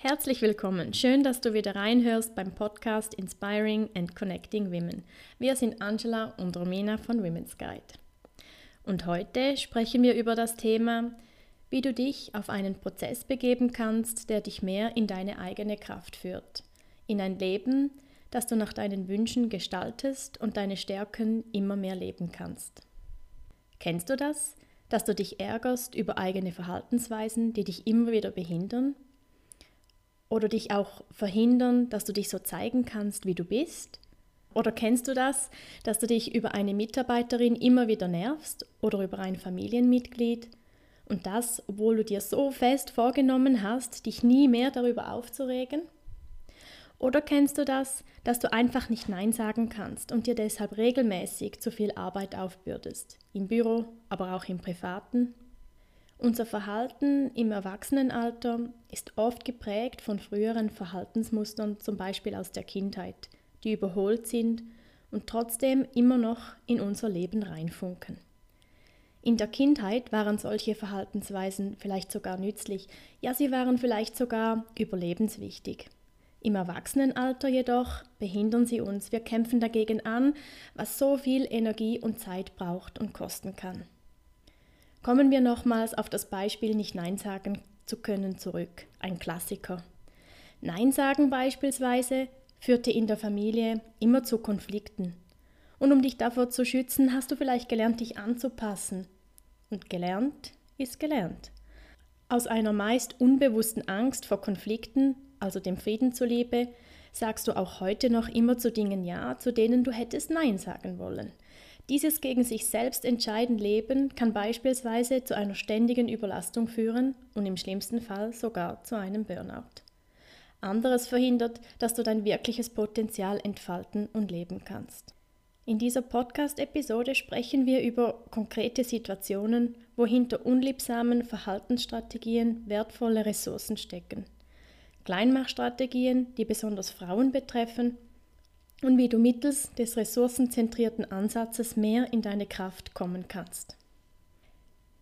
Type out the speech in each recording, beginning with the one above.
Herzlich willkommen. Schön, dass du wieder reinhörst beim Podcast Inspiring and Connecting Women. Wir sind Angela und Romina von Women's Guide. Und heute sprechen wir über das Thema, wie du dich auf einen Prozess begeben kannst, der dich mehr in deine eigene Kraft führt. In ein Leben, das du nach deinen Wünschen gestaltest und deine Stärken immer mehr leben kannst. Kennst du das? Dass du dich ärgerst über eigene Verhaltensweisen, die dich immer wieder behindern oder dich auch verhindern, dass du dich so zeigen kannst, wie du bist? Oder kennst du das, dass du dich über eine Mitarbeiterin immer wieder nervst oder über ein Familienmitglied? Und das, obwohl du dir so fest vorgenommen hast, dich nie mehr darüber aufzuregen? Oder kennst du das, dass du einfach nicht Nein sagen kannst und dir deshalb regelmäßig zu viel Arbeit aufbürdest? Im Büro, aber auch im Privaten? Unser Verhalten im Erwachsenenalter ist oft geprägt von früheren Verhaltensmustern, zum Beispiel aus der Kindheit, die überholt sind und trotzdem immer noch in unser Leben reinfunken. In der Kindheit waren solche Verhaltensweisen vielleicht sogar nützlich, ja sie waren vielleicht sogar überlebenswichtig. Im Erwachsenenalter jedoch behindern sie uns, wir kämpfen dagegen an, was so viel Energie und Zeit braucht und kosten kann. Kommen wir nochmals auf das Beispiel nicht Nein sagen zu können zurück, ein Klassiker. Nein sagen beispielsweise führte in der Familie immer zu Konflikten. Und um dich davor zu schützen, hast du vielleicht gelernt, dich anzupassen. Und gelernt ist gelernt. Aus einer meist unbewussten Angst vor Konflikten, also dem Frieden zuliebe, sagst du auch heute noch immer zu Dingen Ja, zu denen du hättest Nein sagen wollen. Dieses gegen sich selbst entscheiden Leben kann beispielsweise zu einer ständigen Überlastung führen und im schlimmsten Fall sogar zu einem Burnout. Anderes verhindert, dass du dein wirkliches Potenzial entfalten und leben kannst. In dieser Podcast-Episode sprechen wir über konkrete Situationen, wo hinter unliebsamen Verhaltensstrategien wertvolle Ressourcen stecken. Kleinmachstrategien, die besonders Frauen betreffen und wie du mittels des ressourcenzentrierten Ansatzes mehr in deine Kraft kommen kannst.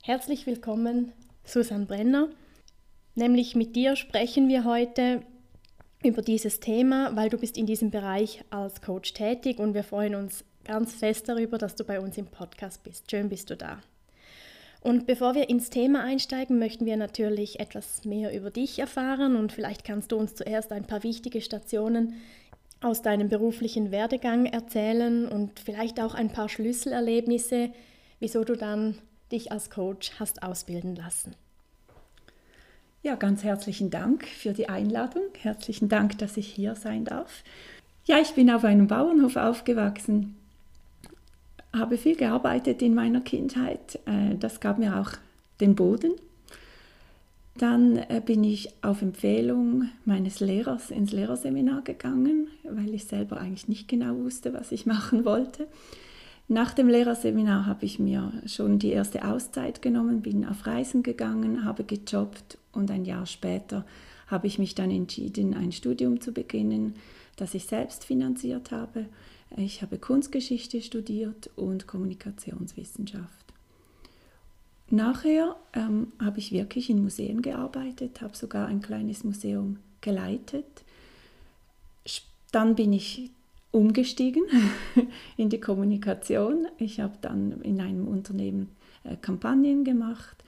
Herzlich willkommen, Susan Brenner. Nämlich mit dir sprechen wir heute über dieses Thema, weil du bist in diesem Bereich als Coach tätig und wir freuen uns ganz fest darüber, dass du bei uns im Podcast bist. Schön bist du da. Und bevor wir ins Thema einsteigen, möchten wir natürlich etwas mehr über dich erfahren und vielleicht kannst du uns zuerst ein paar wichtige Stationen aus deinem beruflichen Werdegang erzählen und vielleicht auch ein paar Schlüsselerlebnisse, wieso du dann dich als Coach hast ausbilden lassen. Ja, ganz herzlichen Dank für die Einladung. Herzlichen Dank, dass ich hier sein darf. Ja, ich bin auf einem Bauernhof aufgewachsen, habe viel gearbeitet in meiner Kindheit. Äh, das gab mir auch den Boden dann äh, bin ich auf Empfehlung meines Lehrers ins Lehrerseminar gegangen, weil ich selber eigentlich nicht genau wusste, was ich machen wollte. Nach dem Lehrerseminar habe ich mir schon die erste Auszeit genommen, bin auf Reisen gegangen, habe gejobbt und ein Jahr später habe ich mich dann entschieden, ein Studium zu beginnen, das ich selbst finanziert habe. Ich habe Kunstgeschichte studiert und Kommunikationswissenschaft. Nachher ähm, habe ich wirklich in Museen gearbeitet, habe sogar ein kleines Museum geleitet. Dann bin ich umgestiegen in die Kommunikation. Ich habe dann in einem Unternehmen äh, Kampagnen gemacht.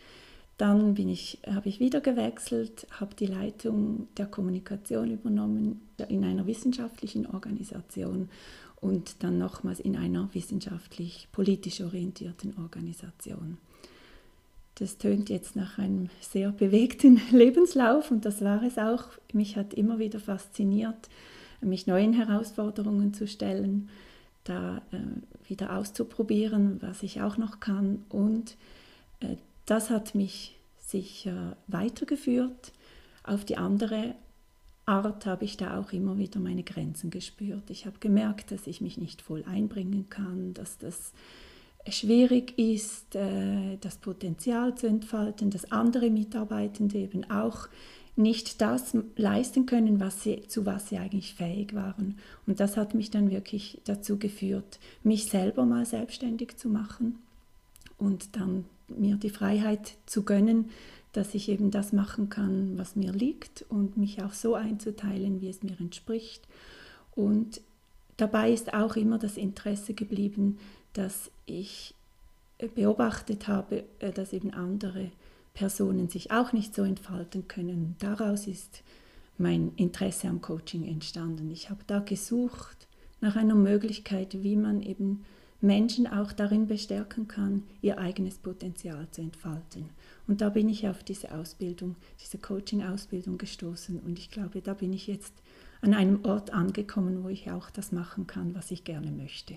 Dann ich, habe ich wieder gewechselt, habe die Leitung der Kommunikation übernommen in einer wissenschaftlichen Organisation und dann nochmals in einer wissenschaftlich politisch orientierten Organisation. Das tönt jetzt nach einem sehr bewegten Lebenslauf und das war es auch. Mich hat immer wieder fasziniert, mich neuen Herausforderungen zu stellen, da äh, wieder auszuprobieren, was ich auch noch kann. Und äh, das hat mich sicher weitergeführt auf die andere Art habe ich da auch immer wieder meine Grenzen gespürt. Ich habe gemerkt, dass ich mich nicht voll einbringen kann, dass das schwierig ist, äh, das Potenzial zu entfalten, dass andere Mitarbeitende eben auch nicht das leisten können, was sie, zu was sie eigentlich fähig waren. Und das hat mich dann wirklich dazu geführt, mich selber mal selbstständig zu machen und dann mir die Freiheit zu gönnen, dass ich eben das machen kann, was mir liegt und mich auch so einzuteilen, wie es mir entspricht. Und dabei ist auch immer das Interesse geblieben, dass ich beobachtet habe, äh, dass eben andere Personen sich auch nicht so entfalten können. Daraus ist mein Interesse am Coaching entstanden. Ich habe da gesucht nach einer Möglichkeit, wie man eben Menschen auch darin bestärken kann, ihr eigenes Potenzial zu entfalten. Und da bin ich auf diese Ausbildung, diese Coaching-Ausbildung gestoßen. Und ich glaube, da bin ich jetzt an einem Ort angekommen, wo ich auch das machen kann, was ich gerne möchte.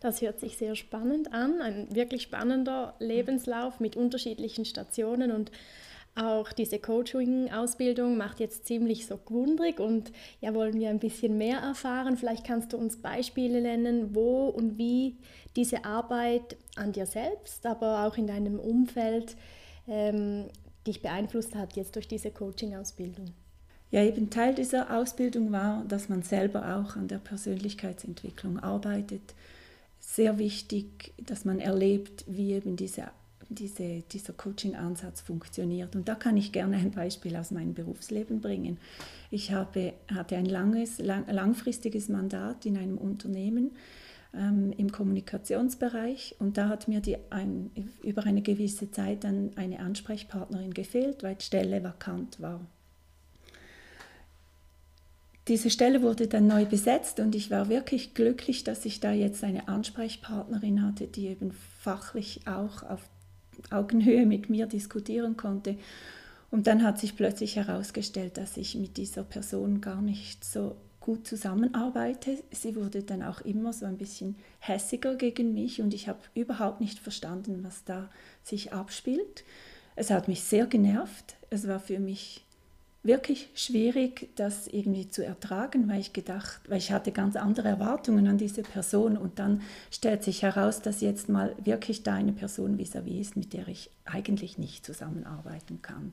Das hört sich sehr spannend an, ein wirklich spannender Lebenslauf mit unterschiedlichen Stationen und auch diese Coaching-Ausbildung macht jetzt ziemlich so gewundrig und ja, wollen wir ein bisschen mehr erfahren. Vielleicht kannst du uns Beispiele nennen, wo und wie diese Arbeit an dir selbst, aber auch in deinem Umfeld ähm, dich beeinflusst hat jetzt durch diese Coaching-Ausbildung. Ja, eben Teil dieser Ausbildung war, dass man selber auch an der Persönlichkeitsentwicklung arbeitet sehr wichtig, dass man erlebt, wie eben diese, diese, dieser Coaching-Ansatz funktioniert. Und da kann ich gerne ein Beispiel aus meinem Berufsleben bringen. Ich habe, hatte ein langes, lang, langfristiges Mandat in einem Unternehmen ähm, im Kommunikationsbereich und da hat mir die, ein, über eine gewisse Zeit dann eine Ansprechpartnerin gefehlt, weil die Stelle vakant war diese Stelle wurde dann neu besetzt und ich war wirklich glücklich, dass ich da jetzt eine Ansprechpartnerin hatte, die eben fachlich auch auf Augenhöhe mit mir diskutieren konnte. Und dann hat sich plötzlich herausgestellt, dass ich mit dieser Person gar nicht so gut zusammenarbeite. Sie wurde dann auch immer so ein bisschen hässiger gegen mich und ich habe überhaupt nicht verstanden, was da sich abspielt. Es hat mich sehr genervt. Es war für mich wirklich schwierig, das irgendwie zu ertragen, weil ich gedacht, weil ich hatte ganz andere Erwartungen an diese Person und dann stellt sich heraus, dass jetzt mal wirklich da eine Person vis-à-vis -vis ist, mit der ich eigentlich nicht zusammenarbeiten kann.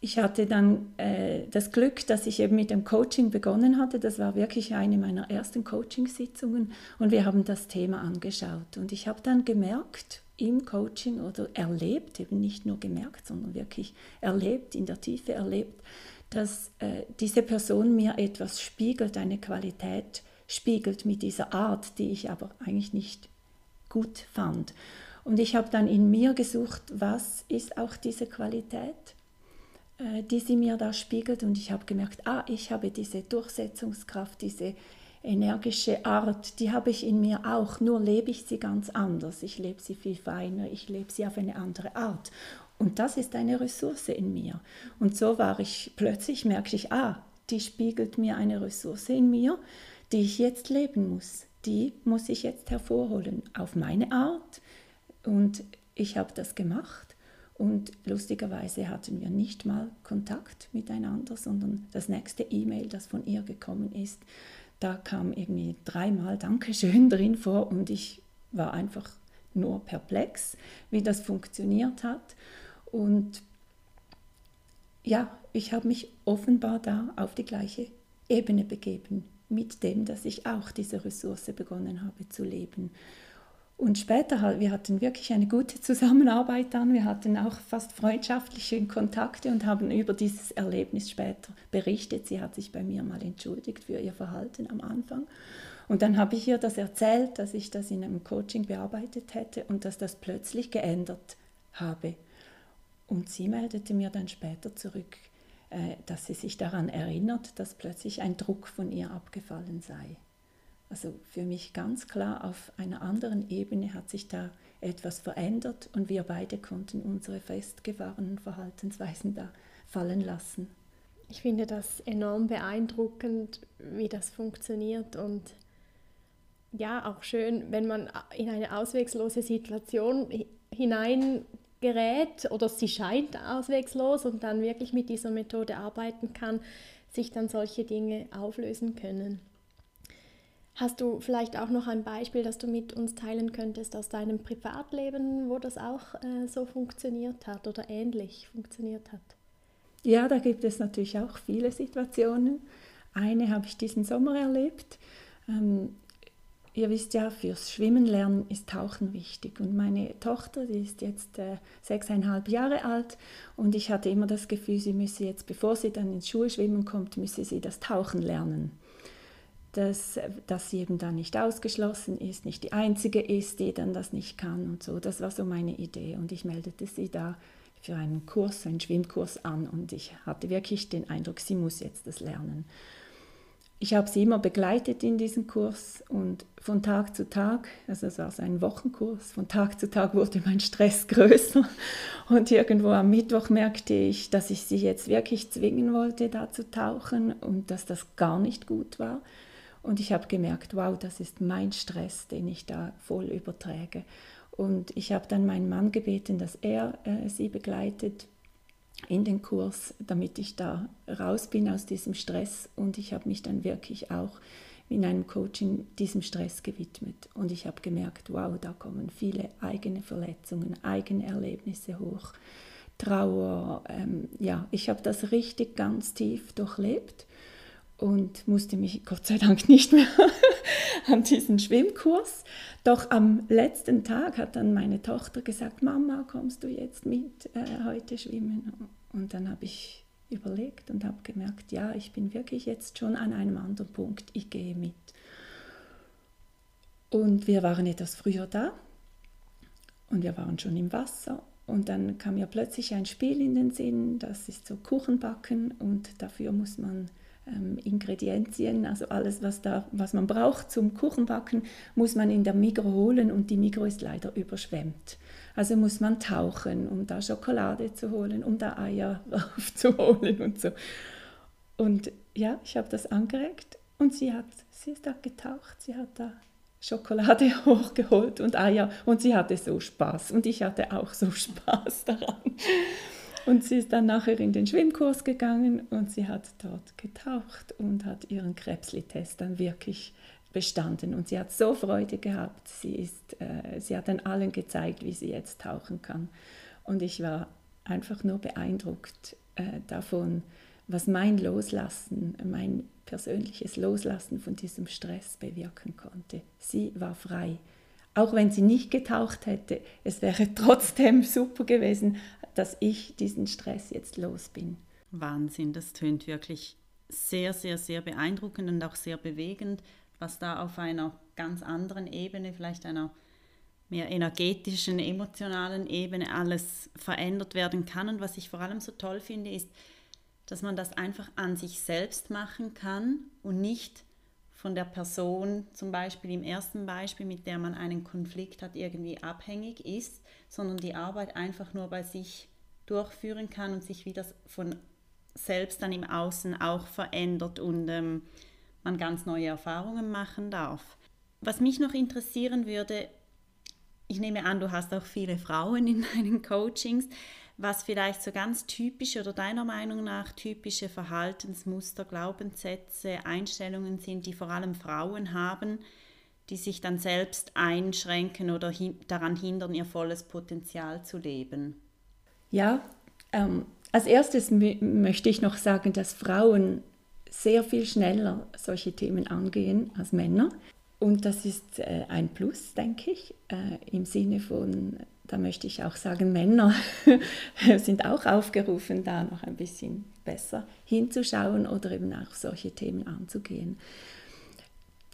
Ich hatte dann äh, das Glück, dass ich eben mit dem Coaching begonnen hatte. Das war wirklich eine meiner ersten Coachingsitzungen und wir haben das Thema angeschaut. Und ich habe dann gemerkt, im Coaching oder erlebt, eben nicht nur gemerkt, sondern wirklich erlebt, in der Tiefe erlebt, dass äh, diese Person mir etwas spiegelt, eine Qualität spiegelt mit dieser Art, die ich aber eigentlich nicht gut fand. Und ich habe dann in mir gesucht, was ist auch diese Qualität, äh, die sie mir da spiegelt. Und ich habe gemerkt, ah, ich habe diese Durchsetzungskraft, diese energische Art, die habe ich in mir auch, nur lebe ich sie ganz anders. Ich lebe sie viel feiner, ich lebe sie auf eine andere Art. Und das ist eine Ressource in mir. Und so war ich, plötzlich merkte ich, ah, die spiegelt mir eine Ressource in mir, die ich jetzt leben muss. Die muss ich jetzt hervorholen, auf meine Art. Und ich habe das gemacht. Und lustigerweise hatten wir nicht mal Kontakt miteinander, sondern das nächste E-Mail, das von ihr gekommen ist, da kam irgendwie dreimal Dankeschön drin vor und ich war einfach nur perplex, wie das funktioniert hat. Und ja, ich habe mich offenbar da auf die gleiche Ebene begeben, mit dem, dass ich auch diese Ressource begonnen habe zu leben. Und später, wir hatten wirklich eine gute Zusammenarbeit dann. Wir hatten auch fast freundschaftliche Kontakte und haben über dieses Erlebnis später berichtet. Sie hat sich bei mir mal entschuldigt für ihr Verhalten am Anfang. Und dann habe ich ihr das erzählt, dass ich das in einem Coaching bearbeitet hätte und dass das plötzlich geändert habe. Und sie meldete mir dann später zurück, äh, dass sie sich daran erinnert, dass plötzlich ein Druck von ihr abgefallen sei. Also für mich ganz klar, auf einer anderen Ebene hat sich da etwas verändert und wir beide konnten unsere festgefahrenen Verhaltensweisen da fallen lassen. Ich finde das enorm beeindruckend, wie das funktioniert und ja, auch schön, wenn man in eine auswegslose Situation hinein gerät oder sie scheint auswegslos und dann wirklich mit dieser Methode arbeiten kann, sich dann solche Dinge auflösen können. Hast du vielleicht auch noch ein Beispiel, das du mit uns teilen könntest aus deinem Privatleben, wo das auch äh, so funktioniert hat oder ähnlich funktioniert hat? Ja, da gibt es natürlich auch viele Situationen. Eine habe ich diesen Sommer erlebt. Ähm, ihr wisst ja, fürs Schwimmen lernen ist Tauchen wichtig. Und meine Tochter, die ist jetzt äh, sechseinhalb Jahre alt und ich hatte immer das Gefühl, sie müsse jetzt, bevor sie dann ins Schulschwimmen kommt, müsse sie das Tauchen lernen dass, dass sie eben dann nicht ausgeschlossen ist, nicht die Einzige ist, die dann das nicht kann und so. Das war so meine Idee und ich meldete sie da für einen Kurs, einen Schwimmkurs an und ich hatte wirklich den Eindruck, sie muss jetzt das lernen. Ich habe sie immer begleitet in diesem Kurs und von Tag zu Tag, also es war so ein Wochenkurs, von Tag zu Tag wurde mein Stress größer und irgendwo am Mittwoch merkte ich, dass ich sie jetzt wirklich zwingen wollte, da zu tauchen und dass das gar nicht gut war. Und ich habe gemerkt, wow, das ist mein Stress, den ich da voll überträge. Und ich habe dann meinen Mann gebeten, dass er äh, sie begleitet in den Kurs, damit ich da raus bin aus diesem Stress. Und ich habe mich dann wirklich auch in einem Coaching diesem Stress gewidmet. Und ich habe gemerkt, wow, da kommen viele eigene Verletzungen, eigene Erlebnisse hoch. Trauer, ähm, ja, ich habe das richtig ganz tief durchlebt und musste mich Gott sei Dank nicht mehr an diesen Schwimmkurs. Doch am letzten Tag hat dann meine Tochter gesagt, Mama, kommst du jetzt mit äh, heute schwimmen? Und dann habe ich überlegt und habe gemerkt, ja, ich bin wirklich jetzt schon an einem anderen Punkt, ich gehe mit. Und wir waren etwas früher da und wir waren schon im Wasser und dann kam mir plötzlich ein Spiel in den Sinn, das ist so Kuchenbacken und dafür muss man ähm, Ingredienzien, also alles, was, da, was man braucht zum Kuchenbacken, muss man in der Migro holen und die Migro ist leider überschwemmt. Also muss man tauchen, um da Schokolade zu holen, um da Eier aufzuholen und so. Und ja, ich habe das angeregt und sie, hat, sie ist da getaucht, sie hat da Schokolade hochgeholt und Eier und sie hatte so Spaß und ich hatte auch so Spaß daran. Und sie ist dann nachher in den Schwimmkurs gegangen und sie hat dort getaucht und hat ihren Krebsli-Test dann wirklich bestanden. Und sie hat so Freude gehabt. Sie, ist, äh, sie hat dann allen gezeigt, wie sie jetzt tauchen kann. Und ich war einfach nur beeindruckt äh, davon, was mein Loslassen, mein persönliches Loslassen von diesem Stress bewirken konnte. Sie war frei. Auch wenn sie nicht getaucht hätte, es wäre trotzdem super gewesen, dass ich diesen Stress jetzt los bin. Wahnsinn, das tönt wirklich sehr, sehr, sehr beeindruckend und auch sehr bewegend, was da auf einer ganz anderen Ebene, vielleicht einer mehr energetischen, emotionalen Ebene alles verändert werden kann. Und was ich vor allem so toll finde, ist, dass man das einfach an sich selbst machen kann und nicht von der Person, zum Beispiel im ersten Beispiel, mit der man einen Konflikt hat, irgendwie abhängig ist, sondern die Arbeit einfach nur bei sich durchführen kann und sich wieder von selbst dann im Außen auch verändert und ähm, man ganz neue Erfahrungen machen darf. Was mich noch interessieren würde, ich nehme an, du hast auch viele Frauen in deinen Coachings was vielleicht so ganz typische oder deiner Meinung nach typische Verhaltensmuster, Glaubenssätze, Einstellungen sind, die vor allem Frauen haben, die sich dann selbst einschränken oder hin daran hindern, ihr volles Potenzial zu leben? Ja, ähm, als erstes möchte ich noch sagen, dass Frauen sehr viel schneller solche Themen angehen als Männer. Und das ist äh, ein Plus, denke ich, äh, im Sinne von da möchte ich auch sagen, Männer sind auch aufgerufen, da noch ein bisschen besser hinzuschauen oder eben auch solche Themen anzugehen.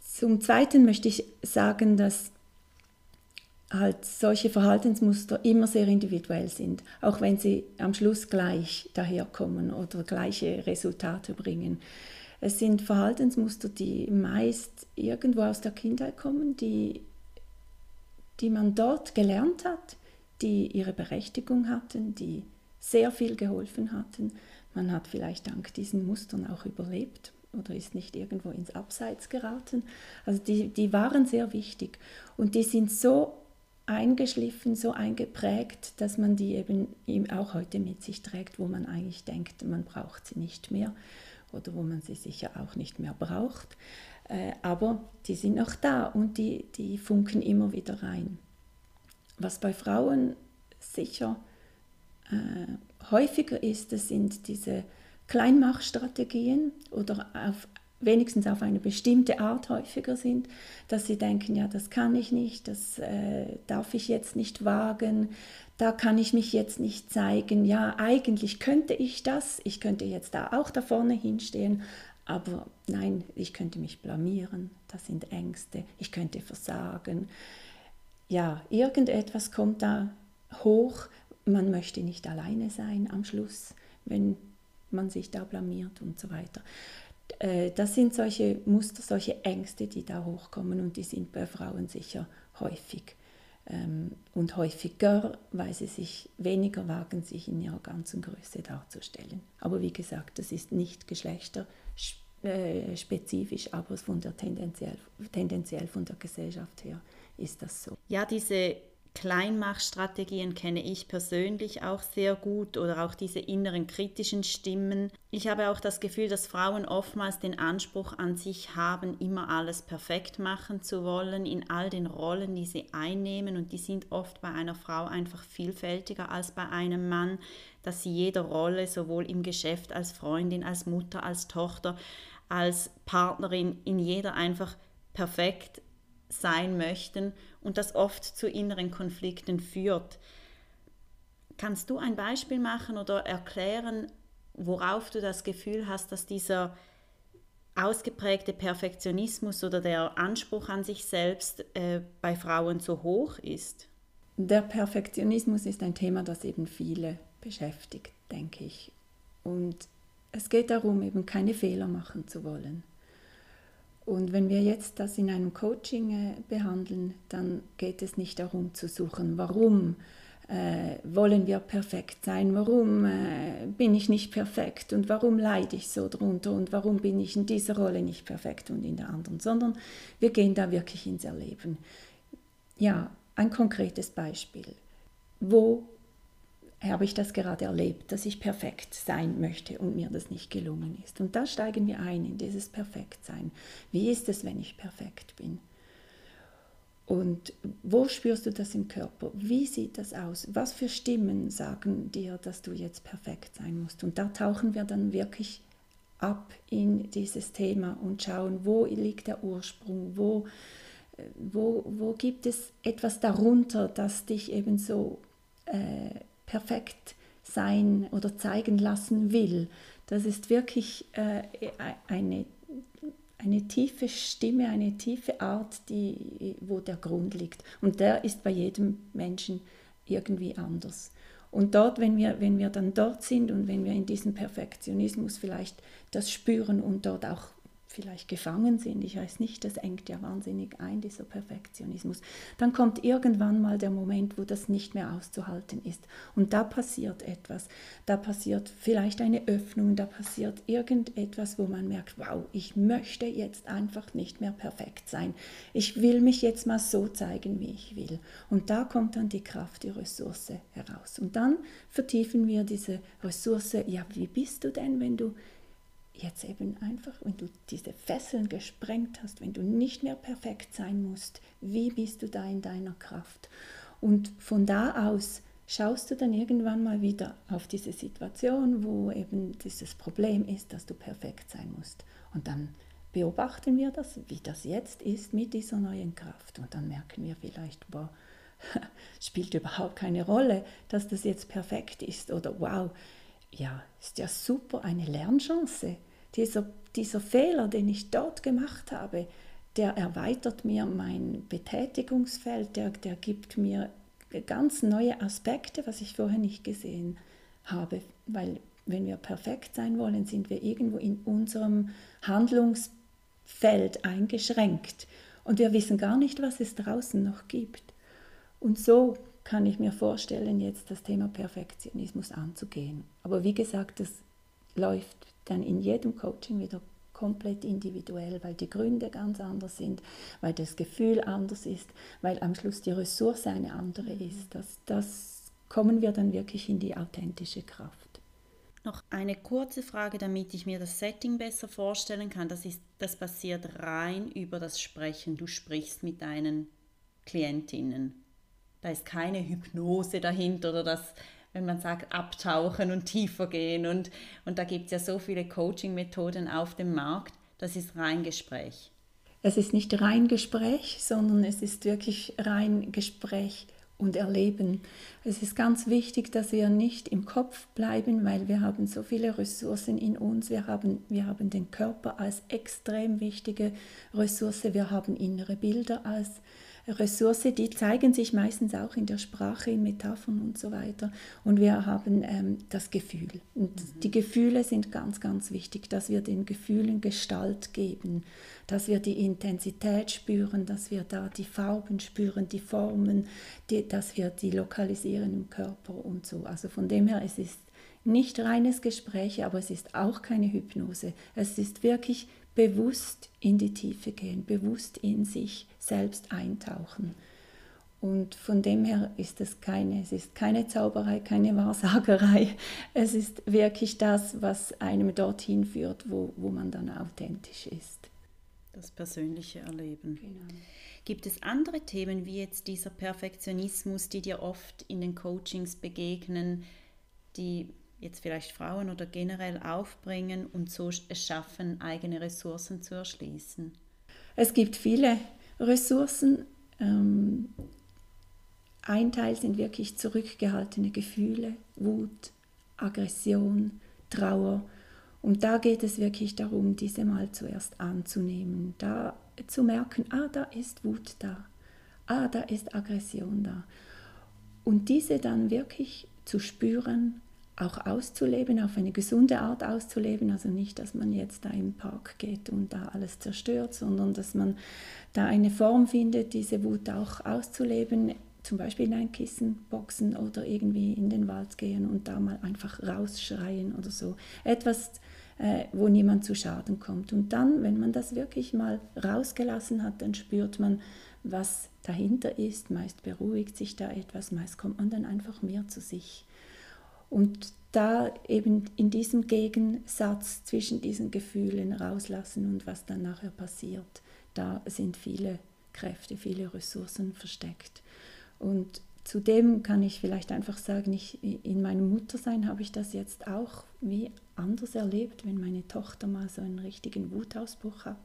Zum Zweiten möchte ich sagen, dass halt solche Verhaltensmuster immer sehr individuell sind, auch wenn sie am Schluss gleich daherkommen oder gleiche Resultate bringen. Es sind Verhaltensmuster, die meist irgendwo aus der Kindheit kommen, die, die man dort gelernt hat, die ihre Berechtigung hatten, die sehr viel geholfen hatten. Man hat vielleicht dank diesen Mustern auch überlebt oder ist nicht irgendwo ins Abseits geraten. Also die, die waren sehr wichtig und die sind so eingeschliffen, so eingeprägt, dass man die eben auch heute mit sich trägt, wo man eigentlich denkt, man braucht sie nicht mehr oder wo man sie sicher auch nicht mehr braucht. Äh, aber die sind noch da und die, die funken immer wieder rein. Was bei Frauen sicher äh, häufiger ist, das sind diese Kleinmachstrategien oder auf wenigstens auf eine bestimmte Art häufiger sind, dass sie denken, ja, das kann ich nicht, das äh, darf ich jetzt nicht wagen, da kann ich mich jetzt nicht zeigen, ja, eigentlich könnte ich das, ich könnte jetzt da auch da vorne hinstehen, aber nein, ich könnte mich blamieren, das sind Ängste, ich könnte versagen. Ja, irgendetwas kommt da hoch, man möchte nicht alleine sein am Schluss, wenn man sich da blamiert und so weiter. Äh, das sind solche Muster, solche Ängste, die da hochkommen und die sind bei Frauen sicher häufig ähm, und häufiger, weil sie sich weniger wagen, sich in ihrer ganzen Größe darzustellen. Aber wie gesagt, das ist nicht geschlechterspezifisch, aber von der tendenziell, tendenziell von der Gesellschaft her ist das so. Ja, diese Kleinmachstrategien kenne ich persönlich auch sehr gut oder auch diese inneren kritischen Stimmen. Ich habe auch das Gefühl, dass Frauen oftmals den Anspruch an sich haben, immer alles perfekt machen zu wollen in all den Rollen, die sie einnehmen und die sind oft bei einer Frau einfach vielfältiger als bei einem Mann, dass sie jeder Rolle sowohl im Geschäft als Freundin, als Mutter, als Tochter, als Partnerin in jeder einfach perfekt sein möchten und das oft zu inneren Konflikten führt. Kannst du ein Beispiel machen oder erklären, worauf du das Gefühl hast, dass dieser ausgeprägte Perfektionismus oder der Anspruch an sich selbst äh, bei Frauen so hoch ist? Der Perfektionismus ist ein Thema, das eben viele beschäftigt, denke ich. Und es geht darum, eben keine Fehler machen zu wollen. Und wenn wir jetzt das in einem Coaching äh, behandeln, dann geht es nicht darum zu suchen, warum äh, wollen wir perfekt sein, warum äh, bin ich nicht perfekt und warum leide ich so drunter und warum bin ich in dieser Rolle nicht perfekt und in der anderen, sondern wir gehen da wirklich ins Erleben. Ja, ein konkretes Beispiel. Wo habe ich das gerade erlebt, dass ich perfekt sein möchte und mir das nicht gelungen ist. Und da steigen wir ein in dieses Perfektsein. Wie ist es, wenn ich perfekt bin? Und wo spürst du das im Körper? Wie sieht das aus? Was für Stimmen sagen dir, dass du jetzt perfekt sein musst? Und da tauchen wir dann wirklich ab in dieses Thema und schauen, wo liegt der Ursprung, wo, wo, wo gibt es etwas darunter, das dich eben so äh, perfekt sein oder zeigen lassen will. Das ist wirklich äh, eine, eine tiefe Stimme, eine tiefe Art, die, wo der Grund liegt. Und der ist bei jedem Menschen irgendwie anders. Und dort, wenn wir, wenn wir dann dort sind und wenn wir in diesem Perfektionismus vielleicht das spüren und dort auch vielleicht gefangen sind, ich weiß nicht, das engt ja wahnsinnig ein, dieser Perfektionismus, dann kommt irgendwann mal der Moment, wo das nicht mehr auszuhalten ist. Und da passiert etwas. Da passiert vielleicht eine Öffnung, da passiert irgendetwas, wo man merkt, wow, ich möchte jetzt einfach nicht mehr perfekt sein. Ich will mich jetzt mal so zeigen, wie ich will. Und da kommt dann die Kraft, die Ressource heraus. Und dann vertiefen wir diese Ressource, ja, wie bist du denn, wenn du jetzt eben einfach, wenn du diese Fesseln gesprengt hast, wenn du nicht mehr perfekt sein musst, wie bist du da in deiner Kraft? Und von da aus schaust du dann irgendwann mal wieder auf diese Situation, wo eben dieses Problem ist, dass du perfekt sein musst. Und dann beobachten wir das, wie das jetzt ist mit dieser neuen Kraft. Und dann merken wir vielleicht, boah, spielt überhaupt keine Rolle, dass das jetzt perfekt ist. Oder wow, ja, ist ja super, eine Lernchance. Dieser, dieser Fehler, den ich dort gemacht habe, der erweitert mir mein Betätigungsfeld, der, der gibt mir ganz neue Aspekte, was ich vorher nicht gesehen habe. Weil wenn wir perfekt sein wollen, sind wir irgendwo in unserem Handlungsfeld eingeschränkt. Und wir wissen gar nicht, was es draußen noch gibt. Und so kann ich mir vorstellen, jetzt das Thema Perfektionismus anzugehen. Aber wie gesagt, das läuft dann in jedem Coaching wieder komplett individuell, weil die Gründe ganz anders sind, weil das Gefühl anders ist, weil am Schluss die Ressource eine andere ist. Das, das kommen wir dann wirklich in die authentische Kraft. Noch eine kurze Frage, damit ich mir das Setting besser vorstellen kann. Das, ist, das passiert rein über das Sprechen. Du sprichst mit deinen Klientinnen. Da ist keine Hypnose dahinter oder das, wenn man sagt, abtauchen und tiefer gehen. Und, und da gibt es ja so viele Coaching-Methoden auf dem Markt. Das ist rein Gespräch. Es ist nicht rein Gespräch, sondern es ist wirklich rein Gespräch und erleben. Es ist ganz wichtig, dass wir nicht im Kopf bleiben, weil wir haben so viele Ressourcen in uns. Wir haben, wir haben den Körper als extrem wichtige Ressource. Wir haben innere Bilder als Ressource, die zeigen sich meistens auch in der Sprache, in Metaphern und so weiter. Und wir haben ähm, das Gefühl. Und mhm. die Gefühle sind ganz, ganz wichtig, dass wir den Gefühlen Gestalt geben, dass wir die Intensität spüren, dass wir da die Farben spüren, die Formen, die, dass wir die lokalisieren im Körper und so. Also von dem her, es ist nicht reines Gespräch, aber es ist auch keine Hypnose. Es ist wirklich bewusst in die Tiefe gehen, bewusst in sich selbst eintauchen. Und von dem her ist es keine, es ist keine Zauberei, keine Wahrsagerei. Es ist wirklich das, was einem dorthin führt, wo, wo man dann authentisch ist. Das persönliche Erleben. Genau. Gibt es andere Themen wie jetzt dieser Perfektionismus, die dir oft in den Coachings begegnen, die jetzt vielleicht Frauen oder generell aufbringen und so es schaffen, eigene Ressourcen zu erschließen? Es gibt viele Ressourcen. Ähm, ein Teil sind wirklich zurückgehaltene Gefühle, Wut, Aggression, Trauer. Und da geht es wirklich darum, diese mal zuerst anzunehmen, da zu merken, ah, da ist Wut da, ah, da ist Aggression da. Und diese dann wirklich zu spüren, auch auszuleben, auf eine gesunde Art auszuleben. Also nicht, dass man jetzt da im Park geht und da alles zerstört, sondern dass man da eine Form findet, diese Wut auch auszuleben, zum Beispiel in ein Kissen boxen oder irgendwie in den Wald gehen und da mal einfach rausschreien oder so. Etwas, äh, wo niemand zu Schaden kommt. Und dann, wenn man das wirklich mal rausgelassen hat, dann spürt man, was dahinter ist. Meist beruhigt sich da etwas, meist kommt man dann einfach mehr zu sich. Und da eben in diesem Gegensatz zwischen diesen Gefühlen rauslassen und was dann nachher passiert, da sind viele Kräfte, viele Ressourcen versteckt. Und zudem kann ich vielleicht einfach sagen, ich, in meinem Muttersein habe ich das jetzt auch wie anders erlebt, wenn meine Tochter mal so einen richtigen Wutausbruch hat.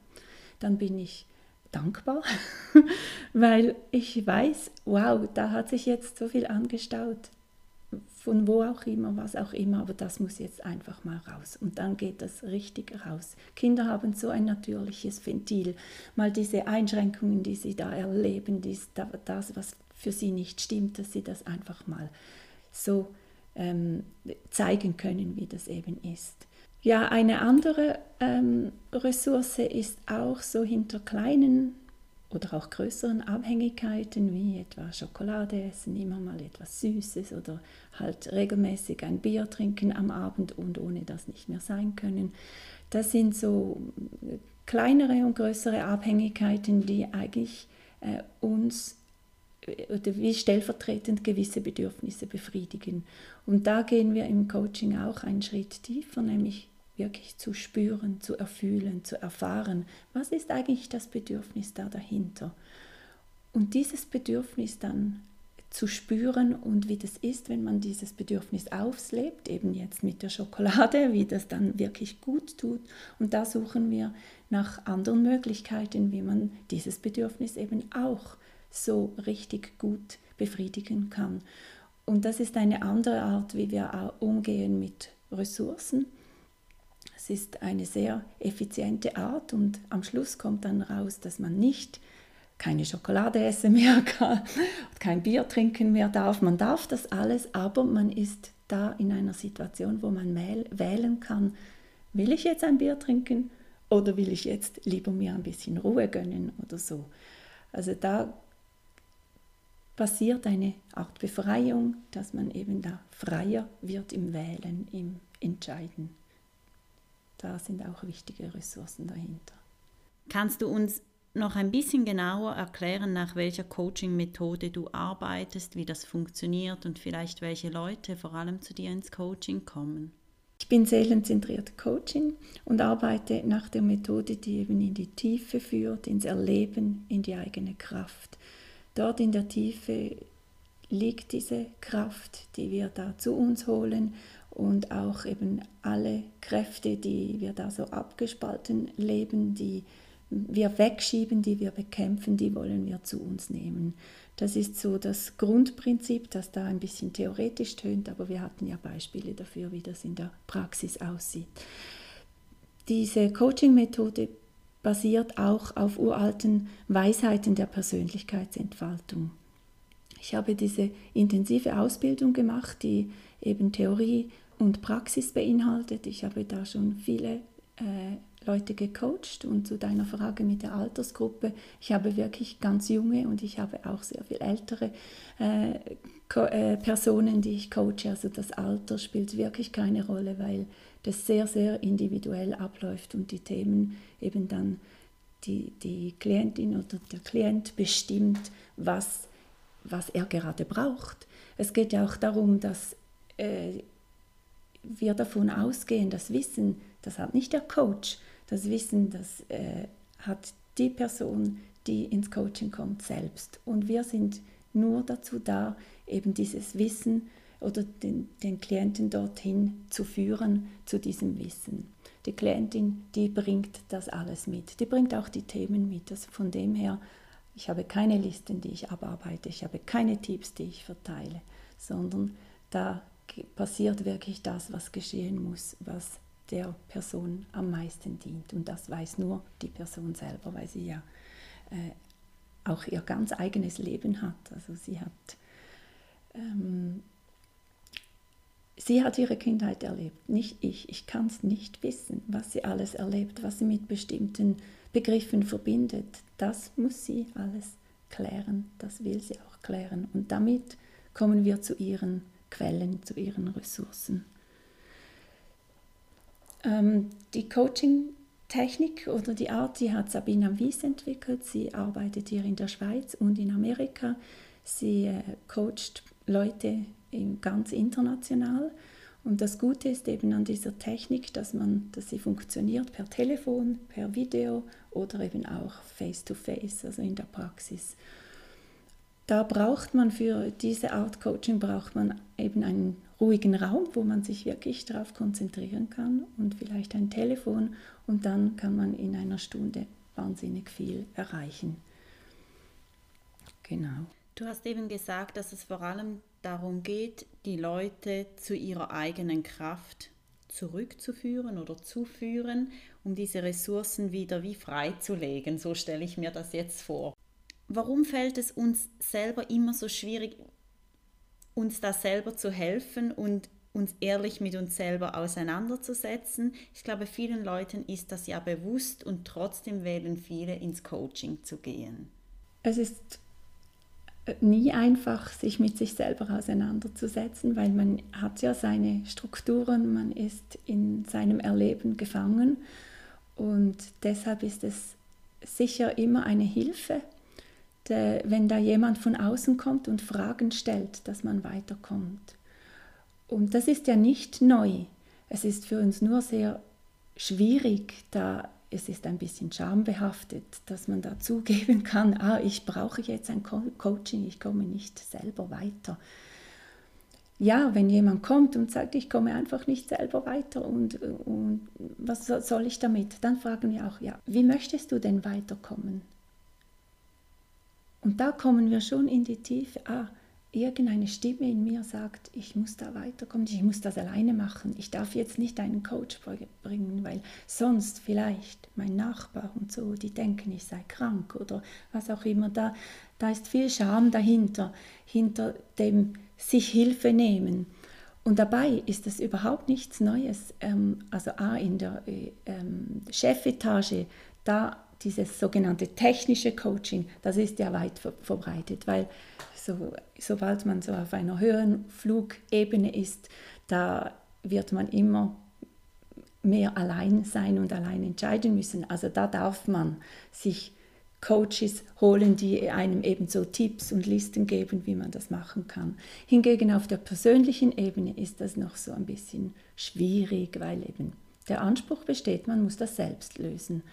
Dann bin ich dankbar, weil ich weiß, wow, da hat sich jetzt so viel angestaut von wo auch immer, was auch immer, aber das muss jetzt einfach mal raus. Und dann geht das richtig raus. Kinder haben so ein natürliches Ventil. Mal diese Einschränkungen, die sie da erleben, das, was für sie nicht stimmt, dass sie das einfach mal so ähm, zeigen können, wie das eben ist. Ja, eine andere ähm, Ressource ist auch so hinter kleinen oder auch größeren Abhängigkeiten wie etwa Schokolade essen, immer mal etwas Süßes oder halt regelmäßig ein Bier trinken am Abend und ohne das nicht mehr sein können. Das sind so kleinere und größere Abhängigkeiten, die eigentlich äh, uns äh, wie stellvertretend gewisse Bedürfnisse befriedigen. Und da gehen wir im Coaching auch einen Schritt tiefer, nämlich wirklich zu spüren, zu erfühlen, zu erfahren, was ist eigentlich das Bedürfnis da dahinter. Und dieses Bedürfnis dann zu spüren und wie das ist, wenn man dieses Bedürfnis auslebt, eben jetzt mit der Schokolade, wie das dann wirklich gut tut. Und da suchen wir nach anderen Möglichkeiten, wie man dieses Bedürfnis eben auch so richtig gut befriedigen kann. Und das ist eine andere Art, wie wir umgehen mit Ressourcen es ist eine sehr effiziente Art und am Schluss kommt dann raus, dass man nicht keine Schokolade essen mehr kann, kein Bier trinken mehr darf. Man darf das alles, aber man ist da in einer Situation, wo man wählen kann, will ich jetzt ein Bier trinken oder will ich jetzt lieber mir ein bisschen Ruhe gönnen oder so. Also da passiert eine Art Befreiung, dass man eben da freier wird im Wählen, im Entscheiden. Da sind auch wichtige Ressourcen dahinter. Kannst du uns noch ein bisschen genauer erklären, nach welcher Coaching-Methode du arbeitest, wie das funktioniert und vielleicht welche Leute vor allem zu dir ins Coaching kommen? Ich bin seelenzentrierte Coaching und arbeite nach der Methode, die eben in die Tiefe führt, ins Erleben, in die eigene Kraft. Dort in der Tiefe liegt diese Kraft, die wir da zu uns holen und auch eben alle Kräfte, die wir da so abgespalten leben, die wir wegschieben, die wir bekämpfen, die wollen wir zu uns nehmen. Das ist so das Grundprinzip, das da ein bisschen theoretisch tönt, aber wir hatten ja Beispiele dafür, wie das in der Praxis aussieht. Diese Coaching-Methode basiert auch auf uralten Weisheiten der Persönlichkeitsentfaltung. Ich habe diese intensive Ausbildung gemacht, die eben Theorie und Praxis beinhaltet. Ich habe da schon viele äh, Leute gecoacht und zu deiner Frage mit der Altersgruppe, ich habe wirklich ganz junge und ich habe auch sehr viel ältere äh, äh, Personen, die ich coache. Also das Alter spielt wirklich keine Rolle, weil das sehr, sehr individuell abläuft und die Themen eben dann die, die Klientin oder der Klient bestimmt, was, was er gerade braucht. Es geht ja auch darum, dass äh, wir davon ausgehen, das Wissen, das hat nicht der Coach, das Wissen, das äh, hat die Person, die ins Coaching kommt, selbst. Und wir sind nur dazu da, eben dieses Wissen oder den, den Klienten dorthin zu führen, zu diesem Wissen. Die Klientin, die bringt das alles mit. Die bringt auch die Themen mit. Also von dem her, ich habe keine Listen, die ich abarbeite. Ich habe keine Tipps, die ich verteile, sondern da passiert wirklich das, was geschehen muss, was der Person am meisten dient. Und das weiß nur die Person selber, weil sie ja äh, auch ihr ganz eigenes Leben hat. Also sie hat, ähm, sie hat ihre Kindheit erlebt, nicht ich. Ich kann es nicht wissen, was sie alles erlebt, was sie mit bestimmten Begriffen verbindet. Das muss sie alles klären, das will sie auch klären. Und damit kommen wir zu ihren Quellen, zu ihren Ressourcen. Ähm, die Coaching-Technik oder die Art, die hat Sabina Wies entwickelt. Sie arbeitet hier in der Schweiz und in Amerika. Sie äh, coacht Leute ganz international. Und das Gute ist eben an dieser Technik, dass, man, dass sie funktioniert per Telefon, per Video oder eben auch face-to-face, -face, also in der Praxis da braucht man für diese Art Coaching braucht man eben einen ruhigen Raum, wo man sich wirklich darauf konzentrieren kann und vielleicht ein Telefon und dann kann man in einer Stunde wahnsinnig viel erreichen. Genau. Du hast eben gesagt, dass es vor allem darum geht, die Leute zu ihrer eigenen Kraft zurückzuführen oder zuführen, um diese Ressourcen wieder wie freizulegen. So stelle ich mir das jetzt vor warum fällt es uns selber immer so schwierig, uns da selber zu helfen und uns ehrlich mit uns selber auseinanderzusetzen. Ich glaube, vielen Leuten ist das ja bewusst und trotzdem wählen viele ins Coaching zu gehen. Es ist äh, nie einfach, sich mit sich selber auseinanderzusetzen, weil man hat ja seine Strukturen, man ist in seinem Erleben gefangen und deshalb ist es sicher immer eine Hilfe, äh, wenn da jemand von außen kommt und Fragen stellt, dass man weiterkommt. Und das ist ja nicht neu. Es ist für uns nur sehr schwierig, da es ist ein bisschen schambehaftet, dass man da zugeben kann, ah, ich brauche jetzt ein Co Coaching, ich komme nicht selber weiter. Ja, wenn jemand kommt und sagt, ich komme einfach nicht selber weiter und, und was soll ich damit, dann fragen wir auch, ja, wie möchtest du denn weiterkommen? Und da kommen wir schon in die Tiefe. Ah, irgendeine Stimme in mir sagt, ich muss da weiterkommen, ich muss das alleine machen. Ich darf jetzt nicht einen Coach bringen, weil sonst vielleicht mein Nachbar und so, die denken, ich sei krank oder was auch immer. Da, da ist viel Scham dahinter, hinter dem sich Hilfe nehmen. Und dabei ist es überhaupt nichts Neues. Ähm, also A, in der äh, ähm, Chefetage, da dieses sogenannte technische Coaching, das ist ja weit verbreitet, weil so, sobald man so auf einer höheren Flugebene ist, da wird man immer mehr allein sein und allein entscheiden müssen. Also da darf man sich Coaches holen, die einem eben so Tipps und Listen geben, wie man das machen kann. Hingegen auf der persönlichen Ebene ist das noch so ein bisschen schwierig, weil eben der Anspruch besteht, man muss das selbst lösen.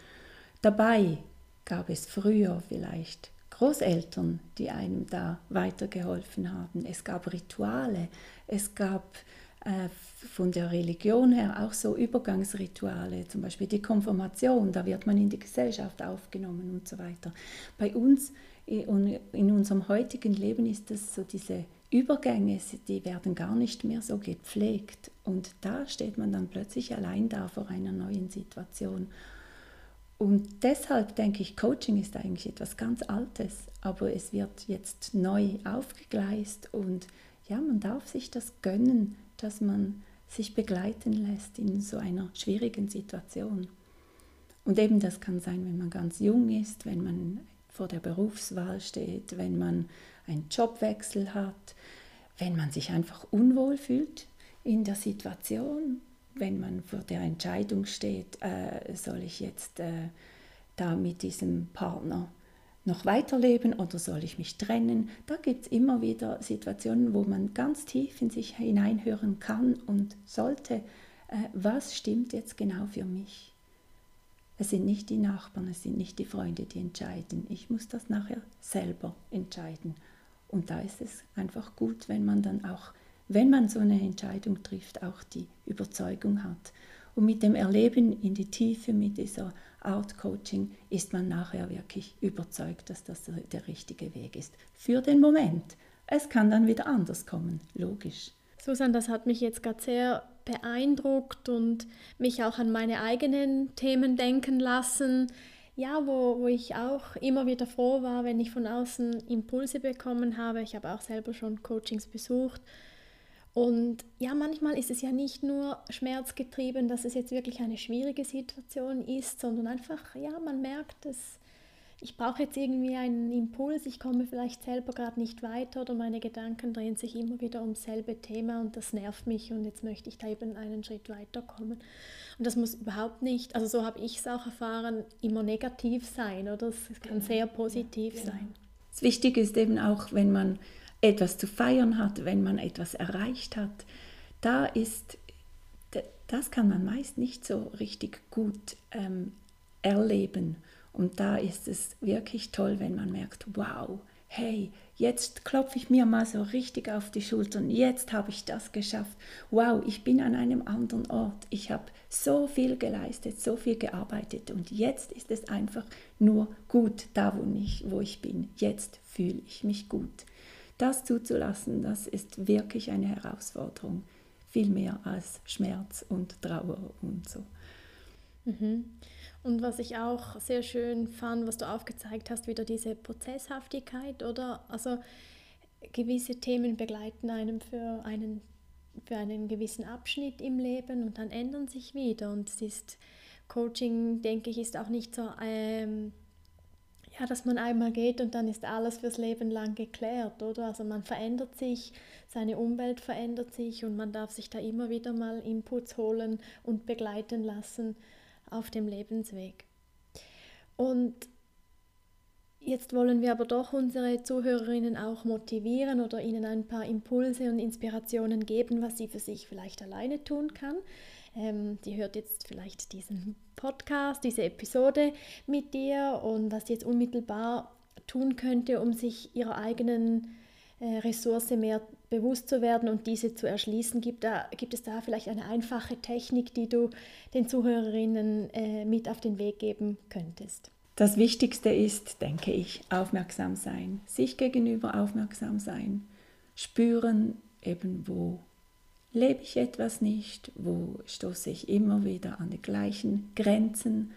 Dabei gab es früher vielleicht Großeltern, die einem da weitergeholfen haben. Es gab Rituale, es gab äh, von der Religion her auch so Übergangsrituale, zum Beispiel die Konfirmation, da wird man in die Gesellschaft aufgenommen und so weiter. Bei uns und in unserem heutigen Leben ist es so diese Übergänge, die werden gar nicht mehr so gepflegt und da steht man dann plötzlich allein da vor einer neuen Situation. Und deshalb denke ich, Coaching ist eigentlich etwas ganz Altes, aber es wird jetzt neu aufgegleist und ja, man darf sich das gönnen, dass man sich begleiten lässt in so einer schwierigen Situation. Und eben das kann sein, wenn man ganz jung ist, wenn man vor der Berufswahl steht, wenn man einen Jobwechsel hat, wenn man sich einfach unwohl fühlt in der Situation, wenn man vor der Entscheidung steht, äh, soll ich jetzt äh, da mit diesem Partner noch weiterleben oder soll ich mich trennen? Da gibt es immer wieder Situationen, wo man ganz tief in sich hineinhören kann und sollte, äh, was stimmt jetzt genau für mich? Es sind nicht die Nachbarn, es sind nicht die Freunde, die entscheiden. Ich muss das nachher selber entscheiden. Und da ist es einfach gut, wenn man dann auch, wenn man so eine Entscheidung trifft, auch die Überzeugung hat. Und mit dem Erleben in die Tiefe, mit dieser Art Coaching ist man nachher wirklich überzeugt, dass das der richtige Weg ist. Für den Moment. Es kann dann wieder anders kommen, logisch. Susan, das hat mich jetzt gerade sehr beeindruckt und mich auch an meine eigenen Themen denken lassen. Ja, wo, wo ich auch immer wieder froh war, wenn ich von außen Impulse bekommen habe. Ich habe auch selber schon Coachings besucht und ja, manchmal ist es ja nicht nur schmerzgetrieben, dass es jetzt wirklich eine schwierige Situation ist, sondern einfach, ja, man merkt es, ich brauche jetzt irgendwie einen Impuls, ich komme vielleicht selber gerade nicht weiter oder meine Gedanken drehen sich immer wieder ums selbe Thema und das nervt mich und jetzt möchte ich da eben einen Schritt weiterkommen. Und das muss überhaupt nicht, also so habe ich es auch erfahren, immer negativ sein oder es kann genau. sehr positiv ja, genau. sein. Das Wichtige ist eben auch, wenn man etwas zu feiern hat, wenn man etwas erreicht hat, da ist, das kann man meist nicht so richtig gut ähm, erleben. Und da ist es wirklich toll, wenn man merkt, wow, hey, jetzt klopfe ich mir mal so richtig auf die Schultern, jetzt habe ich das geschafft, wow, ich bin an einem anderen Ort, ich habe so viel geleistet, so viel gearbeitet und jetzt ist es einfach nur gut da, wo ich, wo ich bin, jetzt fühle ich mich gut. Das zuzulassen, das ist wirklich eine Herausforderung, viel mehr als Schmerz und Trauer und so. Mhm. Und was ich auch sehr schön fand, was du aufgezeigt hast, wieder diese Prozesshaftigkeit, oder? Also gewisse Themen begleiten einem für einen, für einen gewissen Abschnitt im Leben und dann ändern sich wieder. Und es ist, Coaching, denke ich, ist auch nicht so ähm, ja, dass man einmal geht und dann ist alles fürs Leben lang geklärt, oder? Also man verändert sich, seine Umwelt verändert sich und man darf sich da immer wieder mal Inputs holen und begleiten lassen auf dem Lebensweg. Und jetzt wollen wir aber doch unsere Zuhörerinnen auch motivieren oder ihnen ein paar Impulse und Inspirationen geben, was sie für sich vielleicht alleine tun kann. Ähm, die hört jetzt vielleicht diesen Podcast, diese Episode mit dir und was sie jetzt unmittelbar tun könnte, um sich ihrer eigenen äh, Ressource mehr bewusst zu werden und diese zu erschließen. Gibt, da, gibt es da vielleicht eine einfache Technik, die du den Zuhörerinnen äh, mit auf den Weg geben könntest? Das Wichtigste ist, denke ich, aufmerksam sein, sich gegenüber aufmerksam sein, spüren eben, wo lebe ich etwas nicht, wo stoße ich immer wieder an die gleichen Grenzen,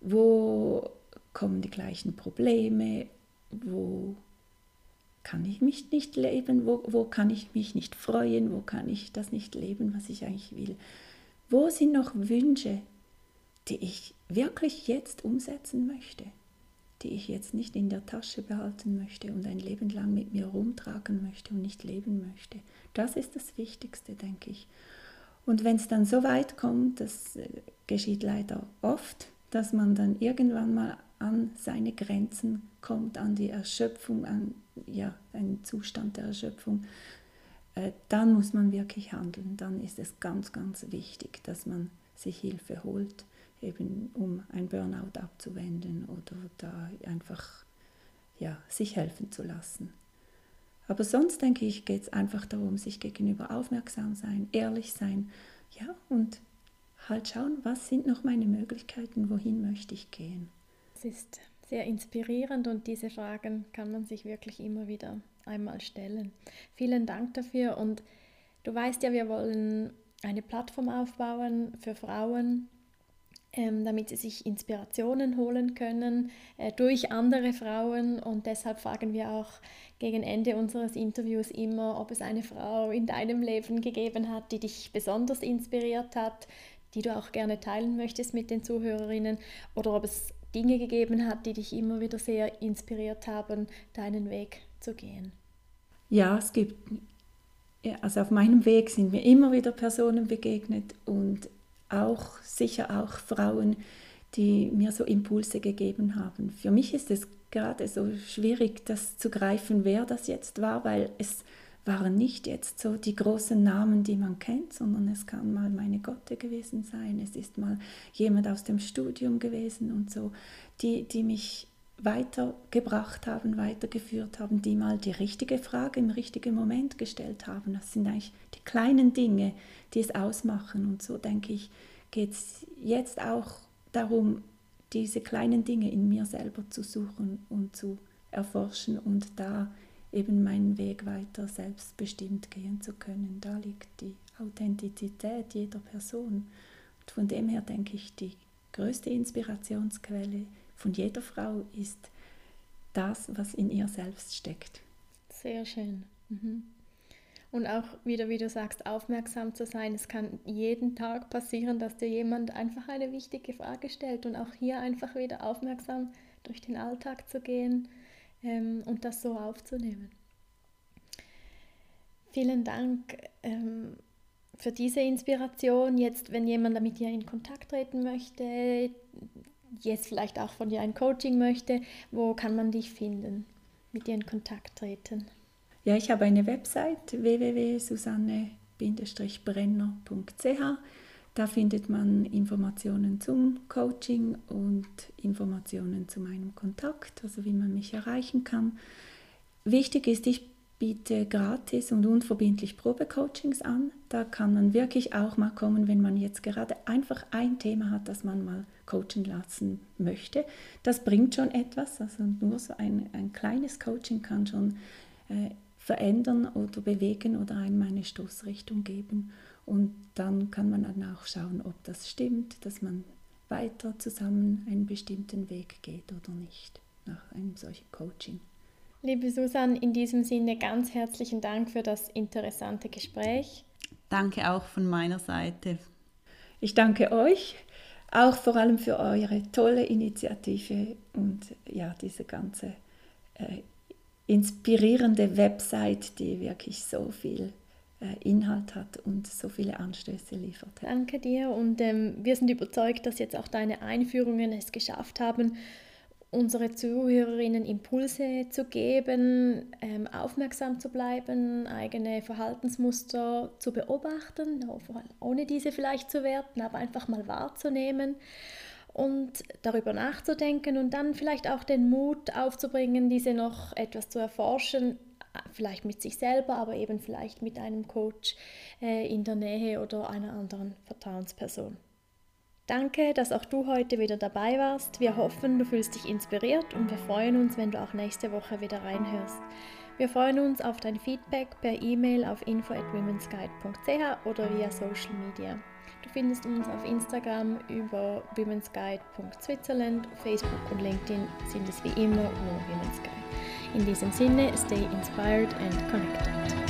wo kommen die gleichen Probleme, wo kann ich mich nicht leben, wo, wo kann ich mich nicht freuen, wo kann ich das nicht leben, was ich eigentlich will. Wo sind noch Wünsche, die ich wirklich jetzt umsetzen möchte, die ich jetzt nicht in der Tasche behalten möchte und ein Leben lang mit mir rumtragen möchte und nicht leben möchte. Das ist das Wichtigste, denke ich. Und wenn es dann so weit kommt, das äh, geschieht leider oft, dass man dann irgendwann mal an seine Grenzen kommt, an die Erschöpfung, an ja, einen Zustand der Erschöpfung, äh, dann muss man wirklich handeln. Dann ist es ganz, ganz wichtig, dass man sich Hilfe holt, eben um ein Burnout abzuwenden oder da einfach ja, sich helfen zu lassen. Aber sonst denke ich, geht es einfach darum, sich gegenüber aufmerksam sein, ehrlich sein, ja, und halt schauen, was sind noch meine Möglichkeiten, wohin möchte ich gehen. Es ist sehr inspirierend und diese Fragen kann man sich wirklich immer wieder einmal stellen. Vielen Dank dafür und du weißt ja, wir wollen eine Plattform aufbauen für Frauen, damit sie sich Inspirationen holen können äh, durch andere Frauen. Und deshalb fragen wir auch gegen Ende unseres Interviews immer, ob es eine Frau in deinem Leben gegeben hat, die dich besonders inspiriert hat, die du auch gerne teilen möchtest mit den Zuhörerinnen, oder ob es Dinge gegeben hat, die dich immer wieder sehr inspiriert haben, deinen Weg zu gehen. Ja, es gibt, also auf meinem Weg sind mir immer wieder Personen begegnet und auch sicher auch Frauen, die mir so Impulse gegeben haben. Für mich ist es gerade so schwierig, das zu greifen, wer das jetzt war, weil es waren nicht jetzt so die großen Namen, die man kennt, sondern es kann mal meine Gotte gewesen sein, es ist mal jemand aus dem Studium gewesen und so, die, die mich weitergebracht haben, weitergeführt haben, die mal die richtige Frage im richtigen Moment gestellt haben. Das sind eigentlich die kleinen Dinge, die es ausmachen. Und so denke ich, geht es jetzt auch darum, diese kleinen Dinge in mir selber zu suchen und zu erforschen und da eben meinen Weg weiter selbstbestimmt gehen zu können. Da liegt die Authentizität jeder Person. Und von dem her denke ich, die größte Inspirationsquelle von jeder Frau ist das, was in ihr selbst steckt. Sehr schön. Mhm. Und auch wieder, wie du sagst, aufmerksam zu sein. Es kann jeden Tag passieren, dass dir jemand einfach eine wichtige Frage stellt und auch hier einfach wieder aufmerksam durch den Alltag zu gehen ähm, und das so aufzunehmen. Vielen Dank ähm, für diese Inspiration. Jetzt, wenn jemand mit dir in Kontakt treten möchte, jetzt vielleicht auch von dir ein Coaching möchte, wo kann man dich finden, mit dir in Kontakt treten? Ja, ich habe eine Website www.susanne-brenner.ch. Da findet man Informationen zum Coaching und Informationen zu meinem Kontakt, also wie man mich erreichen kann. Wichtig ist, ich biete gratis und unverbindlich Probecoachings an. Da kann man wirklich auch mal kommen, wenn man jetzt gerade einfach ein Thema hat, das man mal coachen lassen möchte. Das bringt schon etwas, also nur so ein, ein kleines Coaching kann schon äh, verändern oder bewegen oder einem eine Stoßrichtung geben. Und dann kann man dann auch schauen, ob das stimmt, dass man weiter zusammen einen bestimmten Weg geht oder nicht nach einem solchen Coaching. Liebe Susan, in diesem Sinne ganz herzlichen Dank für das interessante Gespräch. Danke auch von meiner Seite. Ich danke euch auch vor allem für eure tolle Initiative und ja, diese ganze äh, inspirierende Website, die wirklich so viel äh, Inhalt hat und so viele Anstöße liefert. Danke dir und ähm, wir sind überzeugt, dass jetzt auch deine Einführungen es geschafft haben, unsere Zuhörerinnen Impulse zu geben, ähm, aufmerksam zu bleiben, eigene Verhaltensmuster zu beobachten, ohne diese vielleicht zu werten, aber einfach mal wahrzunehmen und darüber nachzudenken und dann vielleicht auch den Mut aufzubringen, diese noch etwas zu erforschen, vielleicht mit sich selber, aber eben vielleicht mit einem Coach äh, in der Nähe oder einer anderen Vertrauensperson. Danke, dass auch du heute wieder dabei warst. Wir hoffen, du fühlst dich inspiriert und wir freuen uns, wenn du auch nächste Woche wieder reinhörst. Wir freuen uns auf dein Feedback per E-Mail auf info at womensguide.ch oder via Social Media. Du findest uns auf Instagram über womensguide.switzerland, Facebook und LinkedIn sind es wie immer nur Women's Guide. In diesem Sinne, stay inspired and connected.